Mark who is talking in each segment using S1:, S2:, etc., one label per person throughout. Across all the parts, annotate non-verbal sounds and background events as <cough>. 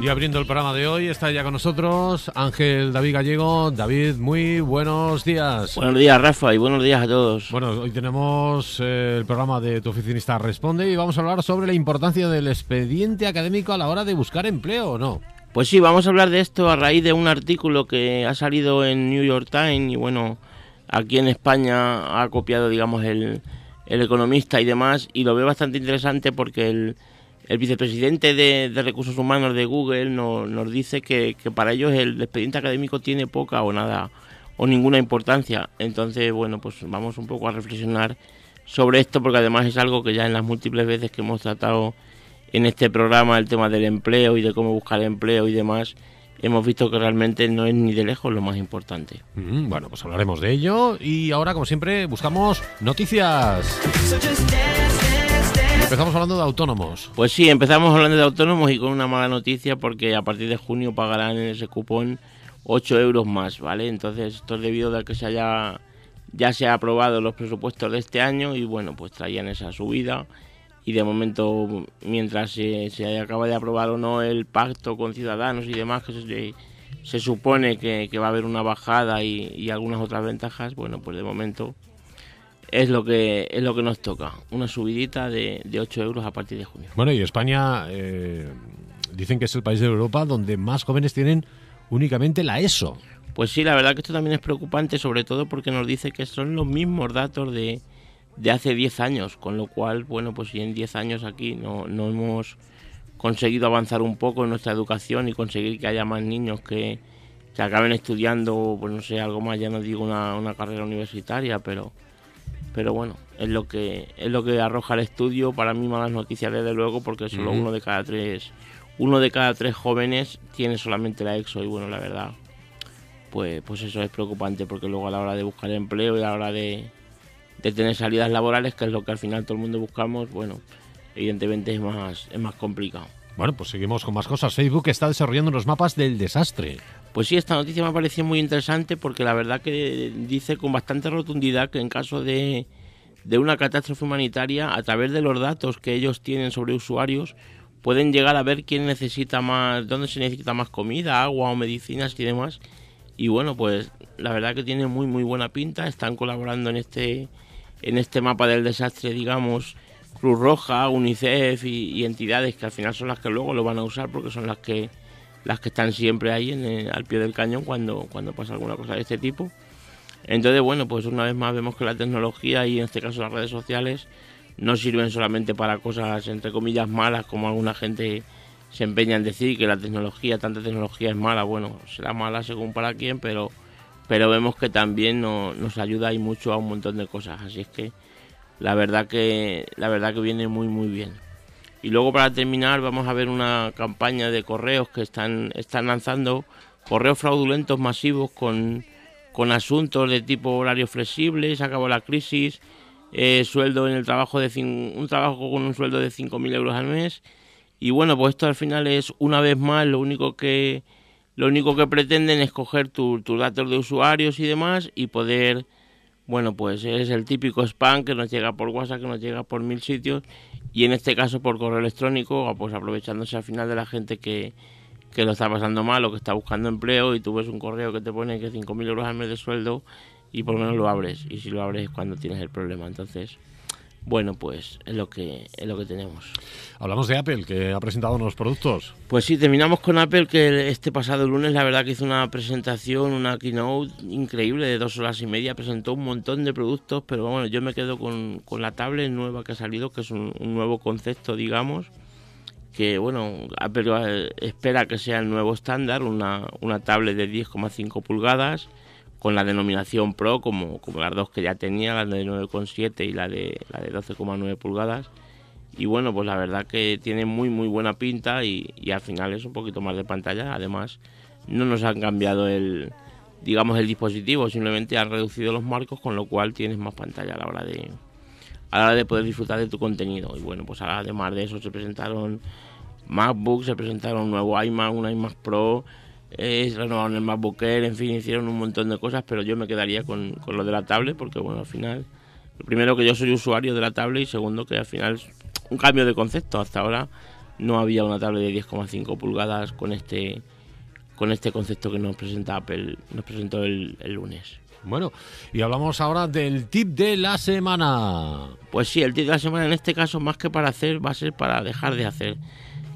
S1: Y abriendo el programa de hoy está ya con nosotros Ángel David Gallego. David, muy buenos días.
S2: Buenos días, Rafa, y buenos días a todos.
S1: Bueno, hoy tenemos eh, el programa de Tu Oficinista Responde y vamos a hablar sobre la importancia del expediente académico a la hora de buscar empleo, ¿o no?
S2: Pues sí, vamos a hablar de esto a raíz de un artículo que ha salido en New York Times y bueno, aquí en España ha copiado, digamos, el, el economista y demás, y lo veo bastante interesante porque el, el vicepresidente de, Recursos Humanos de Google nos dice que, para ellos el expediente académico tiene poca o nada o ninguna importancia. Entonces, bueno, pues vamos un poco a reflexionar sobre esto porque además es algo que ya en las múltiples veces que hemos tratado en este programa, el tema del empleo y de cómo buscar empleo y demás, hemos visto que realmente no es ni de lejos lo más importante.
S1: Mm, bueno, pues hablaremos de ello y ahora, como siempre, buscamos noticias. Empezamos hablando de autónomos.
S2: Pues sí, empezamos hablando de autónomos y con una mala noticia porque a partir de junio pagarán en ese cupón 8 euros más, ¿vale? Entonces esto es debido a que se haya, ya se ha aprobado los presupuestos de este año y bueno, pues traían esa subida y de momento mientras se, se acaba de aprobar o no el pacto con ciudadanos y demás que se, se supone que, va a haber una bajada y, y algunas otras ventajas, bueno, pues de momento es lo que es lo que nos toca, una subidita de, de 8 euros a partir de junio.
S1: Bueno, y España eh, dicen que es el país de Europa donde más jóvenes tienen únicamente la ESO.
S2: Pues sí, la verdad que esto también es preocupante, sobre todo porque nos dice que son los mismos datos de, de hace 10 años, con lo cual, bueno, pues si en 10 años aquí no, no hemos conseguido avanzar un poco en nuestra educación y conseguir que haya más niños que, que acaben estudiando, pues no sé, algo más, ya no digo una, una carrera universitaria, pero pero bueno, es lo que es lo que arroja el estudio. Para mí malas noticias desde luego, porque solo uno de cada tres uno de cada tres jóvenes tiene solamente la EXO y bueno, la verdad, pues pues eso es preocupante porque luego a la hora de buscar empleo y a la hora de, de tener salidas laborales, que es lo que al final todo el mundo buscamos, bueno, evidentemente es más es más complicado.
S1: Bueno, pues seguimos con más cosas. Facebook está desarrollando unos mapas del desastre.
S2: Pues sí, esta noticia me ha parecido muy interesante porque la verdad que dice con bastante rotundidad que en caso de, de una catástrofe humanitaria, a través de los datos que ellos tienen sobre usuarios, pueden llegar a ver quién necesita más, dónde se necesita más comida, agua o medicinas y demás. Y bueno, pues la verdad que tiene muy muy buena pinta. Están colaborando en este en este mapa del desastre, digamos, Cruz Roja, UNICEF y entidades que al final son las que luego lo van a usar porque son las que las que están siempre ahí en al pie del cañón cuando, cuando pasa alguna cosa de este tipo. Entonces, bueno, pues una vez más vemos que la tecnología y en este caso las redes sociales no sirven solamente para cosas entre comillas malas como alguna gente se empeña en decir que la tecnología, tanta tecnología es mala. Bueno, será mala según para quién, pero, pero vemos que también nos ayuda y mucho a un montón de cosas. Así es que la verdad que la verdad que viene muy muy bien. Y luego para terminar vamos a ver una campaña de correos que están, están lanzando, correos fraudulentos masivos con, con asuntos de tipo horario flexible, se acabó la crisis, eh, sueldo en el trabajo de un trabajo con un sueldo de 5.000 euros al mes. Y bueno, pues esto al final es una vez más lo único que lo único que pretenden es coger tus datos de usuarios y demás y poder bueno, pues es el típico spam que nos llega por WhatsApp, que nos llega por mil sitios y en este caso por correo electrónico, pues aprovechándose al final de la gente que, que lo está pasando mal o que está buscando empleo y tú ves un correo que te pone que 5.000 euros al mes de sueldo y por lo menos lo abres y si lo abres es cuando tienes el problema. Entonces, bueno, pues es lo que es lo que tenemos.
S1: Hablamos de Apple, que ha presentado unos productos.
S2: Pues sí, terminamos con Apple, que este pasado lunes la verdad que hizo una presentación, una keynote increíble de dos horas y media, presentó un montón de productos, pero bueno, yo me quedo con, la tablet nueva que ha salido, que es un, nuevo concepto, digamos, que bueno, Apple eh, espera que sea el nuevo estándar, una, una tablet de 10,5 pulgadas, con la denominación Pro como, como las dos que ya tenía, la de 9,7 y la de, la de 12,9 pulgadas. Y bueno, pues la verdad que tiene muy muy buena pinta y, al final es un poquito más de pantalla. Además, no nos han cambiado el digamos el dispositivo, simplemente han reducido los marcos, con lo cual tienes más pantalla a la hora de a la hora de poder disfrutar de tu contenido. Y bueno, pues además de eso se presentaron MacBooks, se presentaron un nuevo iMac, un iMac Pro, es renovaron el MacBook Air, en fin, hicieron un montón de cosas, pero yo me quedaría con, con, lo de la tablet porque, bueno, al final primero que yo soy usuario de la tablet y segundo que al final es un cambio de concepto. Hasta ahora no había una tablet de 10,5 pulgadas con este con este concepto que nos presenta Apple, nos presentó el, el lunes.
S1: Bueno, y hablamos ahora del tip de la semana.
S2: Pues sí, el tip de la semana en este caso, más que para hacer, va a ser para dejar de hacer.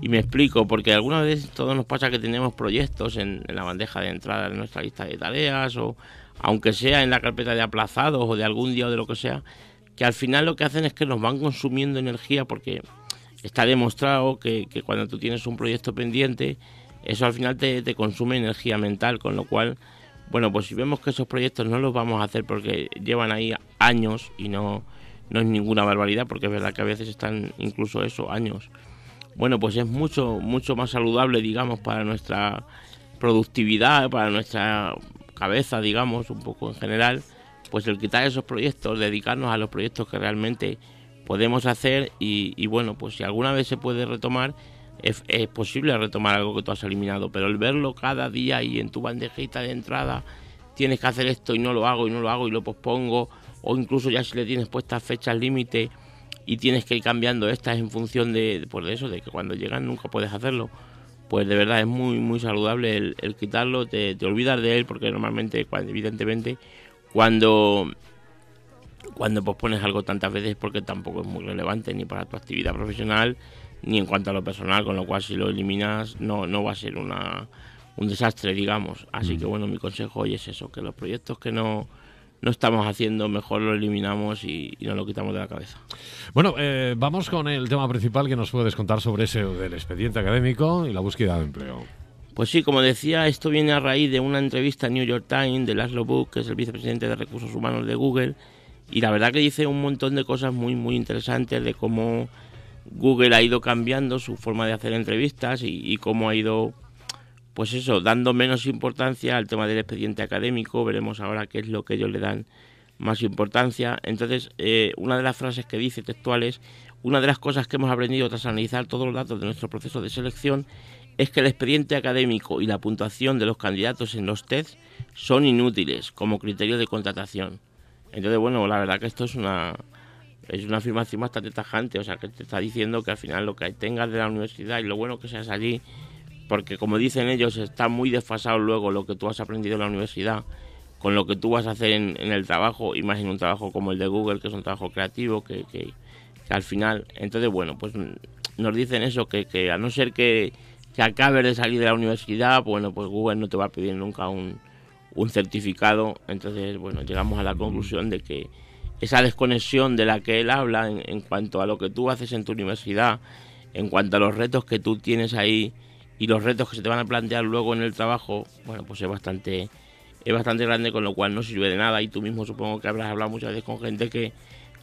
S2: Y me explico, porque alguna vez todos nos pasa que tenemos proyectos en, la bandeja de entrada de nuestra lista de tareas, o aunque sea en la carpeta de aplazados o de algún día o de lo que sea, que al final lo que hacen es que nos van consumiendo energía porque está demostrado que, que cuando tú tienes un proyecto pendiente, eso al final te, te consume energía mental, con lo cual bueno, pues si vemos que esos proyectos no los vamos a hacer porque llevan ahí años y no, no es ninguna barbaridad, porque es verdad que a veces están incluso eso, años. Bueno, pues es mucho, mucho más saludable, digamos, para nuestra productividad, para nuestra cabeza, digamos, un poco en general, pues el quitar esos proyectos, dedicarnos a los proyectos que realmente podemos hacer y, bueno, pues si alguna vez se puede retomar, es, es, posible retomar algo que tú has eliminado, pero el verlo cada día y en tu bandejita de entrada, tienes que hacer esto y no lo hago y no lo hago y lo pospongo, o incluso ya si le tienes puestas fechas límite y tienes que ir cambiando estas en función de, pues de eso, de que cuando llegan nunca puedes hacerlo, pues de verdad es muy muy saludable el, el quitarlo, te, te, olvidas de él porque normalmente, cuando, evidentemente, cuando cuando pospones algo tantas veces porque tampoco es muy relevante ni para tu actividad profesional ni en cuanto a lo personal, con lo cual si lo eliminas no, no va a ser una, un desastre, digamos. Así mm. que bueno, mi consejo hoy es eso, que los proyectos que no, no estamos haciendo, mejor lo eliminamos y, y nos lo quitamos de la cabeza.
S1: Bueno, eh, vamos con el tema principal que nos puedes contar sobre ese del expediente académico y la búsqueda de empleo.
S2: Pues sí, como decía, esto viene a raíz de una entrevista en New York Times de Laszlo Book, que es el vicepresidente de Recursos Humanos de Google, y la verdad que dice un montón de cosas muy, muy interesantes de cómo Google ha ido cambiando su forma de hacer entrevistas y, y, cómo ha ido, pues eso, dando menos importancia al tema del expediente académico. Veremos ahora qué es lo que ellos le dan más importancia. Entonces, eh, una de las frases que dice textuales, una de las cosas que hemos aprendido tras analizar todos los datos de nuestro proceso de selección es que el expediente académico y la puntuación de los candidatos en los tests son inútiles como criterio de contratación. Entonces, bueno, la verdad que esto es una, es una afirmación bastante tajante, o sea, que te está diciendo que al final lo que tengas de la universidad y lo bueno que seas allí, porque como dicen ellos, está muy desfasado luego lo que tú has aprendido en la universidad con lo que tú vas a hacer en, el trabajo, y más en un trabajo como el de Google, que es un trabajo creativo, que, que, al final, entonces bueno, pues nos dicen eso, que, que a no ser que, que acabes de salir de la universidad, bueno, pues Google no te va a pedir nunca un, un certificado, entonces bueno, llegamos a la conclusión de que esa desconexión de la que él habla en, en, cuanto a lo que tú haces en tu universidad, en cuanto a los retos que tú tienes ahí y los retos que se te van a plantear luego en el trabajo, bueno, pues es bastante es bastante grande, con lo cual no sirve de nada y tú mismo supongo que habrás hablado muchas veces con gente que,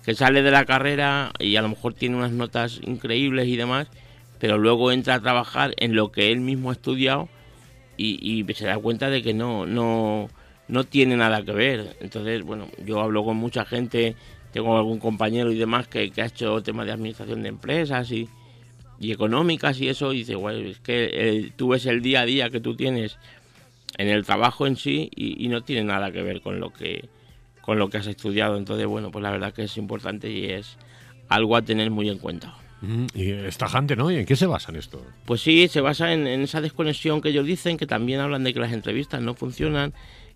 S2: que sale de la carrera y a lo mejor tiene unas notas increíbles y demás, pero luego entra a trabajar en lo que él mismo ha estudiado y, y se da cuenta de que no, no, no tiene nada que ver. Entonces, bueno, yo hablo con mucha gente, tengo algún compañero y demás que, que ha hecho temas de administración de empresas y, y económicas y eso, y dice, bueno, es que eh, tú ves el día a día que tú tienes en el trabajo en sí y, y, no tiene nada que ver con lo que con lo que has estudiado. Entonces, bueno, pues la verdad que es importante y es algo a tener muy en cuenta.
S1: Y es tajante, ¿no? ¿Y en qué se basa en esto?
S2: Pues sí, se basa en, en esa desconexión que ellos dicen, que también hablan de que las entrevistas no funcionan,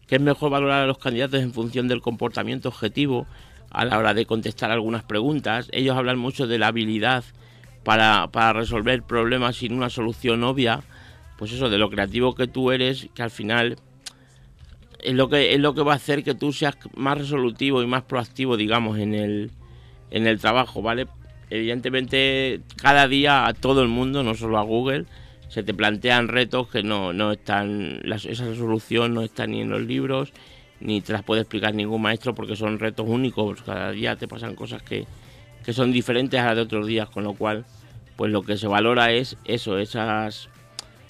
S2: que es mejor valorar a los candidatos en función del comportamiento objetivo a la hora de contestar algunas preguntas. Ellos hablan mucho de la habilidad para, resolver problemas sin una solución obvia. Pues eso, de lo creativo que tú eres, que al final es lo que, es lo que va a hacer que tú seas más resolutivo y más proactivo, digamos, en el, en el trabajo, ¿vale? Evidentemente, cada día a todo el mundo, no solo a Google, se te plantean retos que no, no están, esa resolución no está ni en los libros, ni te las puede explicar ningún maestro porque son retos únicos, cada día te pasan cosas que, que son diferentes a las de otros días, con lo cual, pues lo que se valora es eso, esas,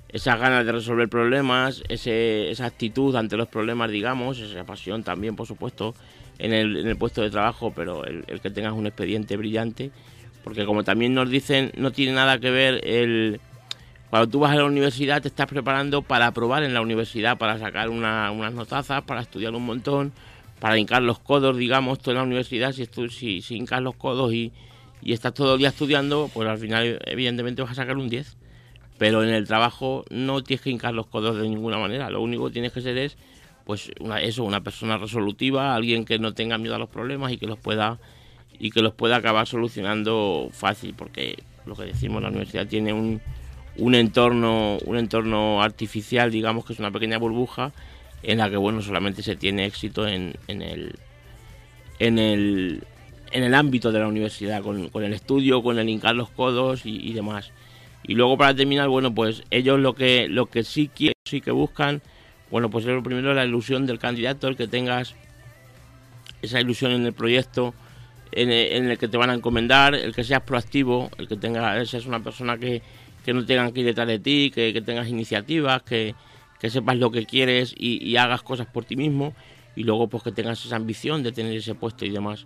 S2: esas ganas de resolver problemas, ese, esa actitud ante los problemas, digamos, esa pasión también, por supuesto, en el, en el puesto de trabajo, pero el, que tengas un expediente brillante, porque como también nos dicen, no tiene nada que ver el cuando tú vas a la universidad te estás preparando para aprobar en la universidad, para sacar una, unas notazas, para estudiar un montón, para hincar los codos, digamos, toda la universidad, si, si, si hincas los codos y, y estás todo el día estudiando, pues al final evidentemente vas a sacar un 10. Pero en el trabajo no tienes que hincar los codos de ninguna manera, lo único que tienes que ser es pues una, eso, una persona resolutiva, alguien que no tenga miedo a los problemas y que los pueda y que los pueda acabar solucionando fácil, porque lo que decimos, la universidad tiene un, un entorno, un entorno artificial, digamos que es una pequeña burbuja en la que bueno solamente se tiene éxito en, en el en el en el ámbito de la universidad, con, el estudio, con el hincar los codos y, demás. Y luego para terminar, bueno, pues ellos lo que lo que sí quieren, sí que buscan, bueno, pues es lo primero la ilusión del candidato, el que tengas esa ilusión en el proyecto en el, que te van a encomendar, el que seas proactivo, el que tengas, seas una persona que, que no tengan que ir detrás de ti, que, que tengas iniciativas, que, que, sepas lo que quieres y, hagas cosas por ti mismo y luego pues que tengas esa ambición de tener ese puesto y demás.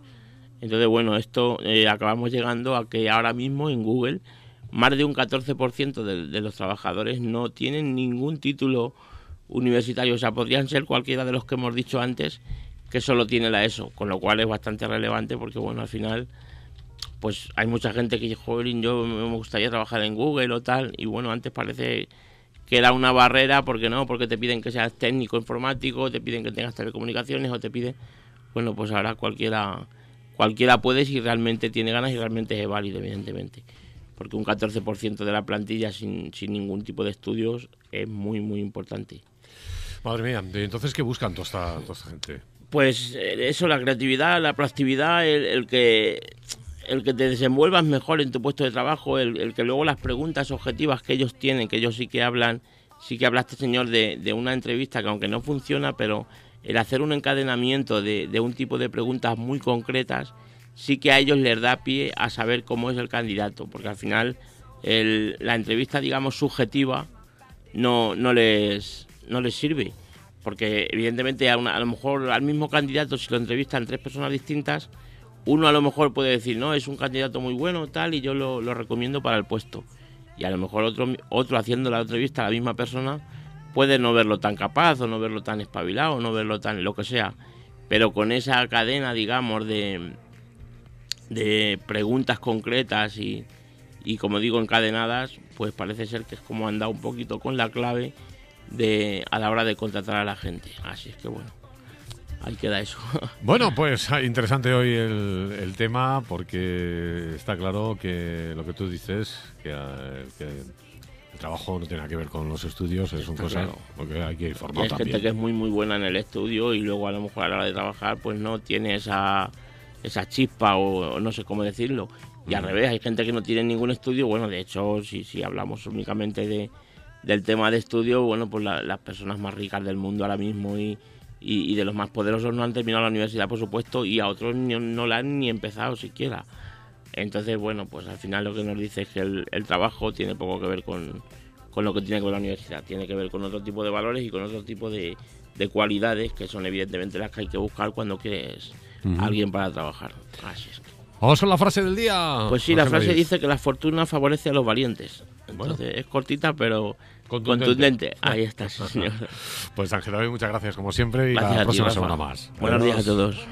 S2: Entonces bueno, esto eh, acabamos llegando a que ahora mismo en Google más de un 14% de, los trabajadores no tienen ningún título universitario, o sea, podrían ser cualquiera de los que hemos dicho antes que solo tiene la ESO, con lo cual es bastante relevante porque bueno, al final pues hay mucha gente que dice, joder, yo me gustaría trabajar en Google o tal, y bueno, antes parece que era una barrera, porque no, porque te piden que seas técnico informático, te piden que tengas telecomunicaciones o te piden, bueno, pues ahora cualquiera cualquiera puede si realmente tiene ganas y realmente es válido, evidentemente. Porque un 14% de la plantilla sin, sin ningún tipo de estudios es muy, muy importante.
S1: Madre mía, entonces, ¿qué buscan toda esta, toda esta gente?
S2: Pues eh, eso, la creatividad, la proactividad, el que el que te desenvuelvas mejor en tu puesto de trabajo, el, que luego las preguntas objetivas que ellos tienen, que ellos sí que hablan, sí que hablaste, señor, de, de una entrevista que aunque no funciona, pero el hacer un encadenamiento de, un tipo de preguntas muy concretas, sí que a ellos les da pie a saber cómo es el candidato, porque al final la entrevista, digamos, subjetiva no, no, les, no les sirve, porque evidentemente a, a lo mejor al mismo candidato, si lo entrevistan tres personas distintas, uno a lo mejor puede decir, no, es un candidato muy bueno, tal, y yo lo, recomiendo para el puesto. Y a lo mejor otro, otro haciendo la entrevista a la misma persona puede no verlo tan capaz, o no verlo tan espabilado, o no verlo tan lo que sea. Pero con esa cadena, digamos, de, de preguntas concretas y, y, como digo, encadenadas, pues parece ser que es como anda un poquito con la clave de a la hora de contratar a la gente. Así es que bueno ahí queda eso. <laughs>
S1: Bueno, pues ah, interesante hoy el, tema porque está claro que lo que tú dices, que, ah, trabajo no tiene nada que ver con los estudios, es un cosa porque hay que informar.
S2: Hay gente que es muy muy buena en el estudio y luego a lo mejor a la hora de trabajar pues no tiene esa, esa chispa o, no sé cómo decirlo. Y al mm. revés, hay gente que no tiene ningún estudio. Bueno, de hecho, si, si hablamos únicamente de, del tema de estudio, bueno, pues las personas más ricas del mundo ahora mismo y, y, de los más poderosos no han terminado la universidad, por supuesto, y a otros no, la han ni empezado siquiera. Entonces, bueno, pues al final lo que nos dice es que el, trabajo tiene poco que ver con, lo que tiene que ver la universidad, tiene que ver con otro tipo de valores y con otro tipo de, cualidades que son evidentemente las que hay que buscar cuando quieres alguien para trabajar. Así es.
S1: Vamos con la frase del día.
S2: Pues sí, la frase dice que la fortuna favorece a los valientes. Entonces es cortita, pero Contundente. Ahí está, <laughs> señor.
S1: Pues Ángel muchas gracias como siempre y la próxima semana más.
S2: Buenos días a todos.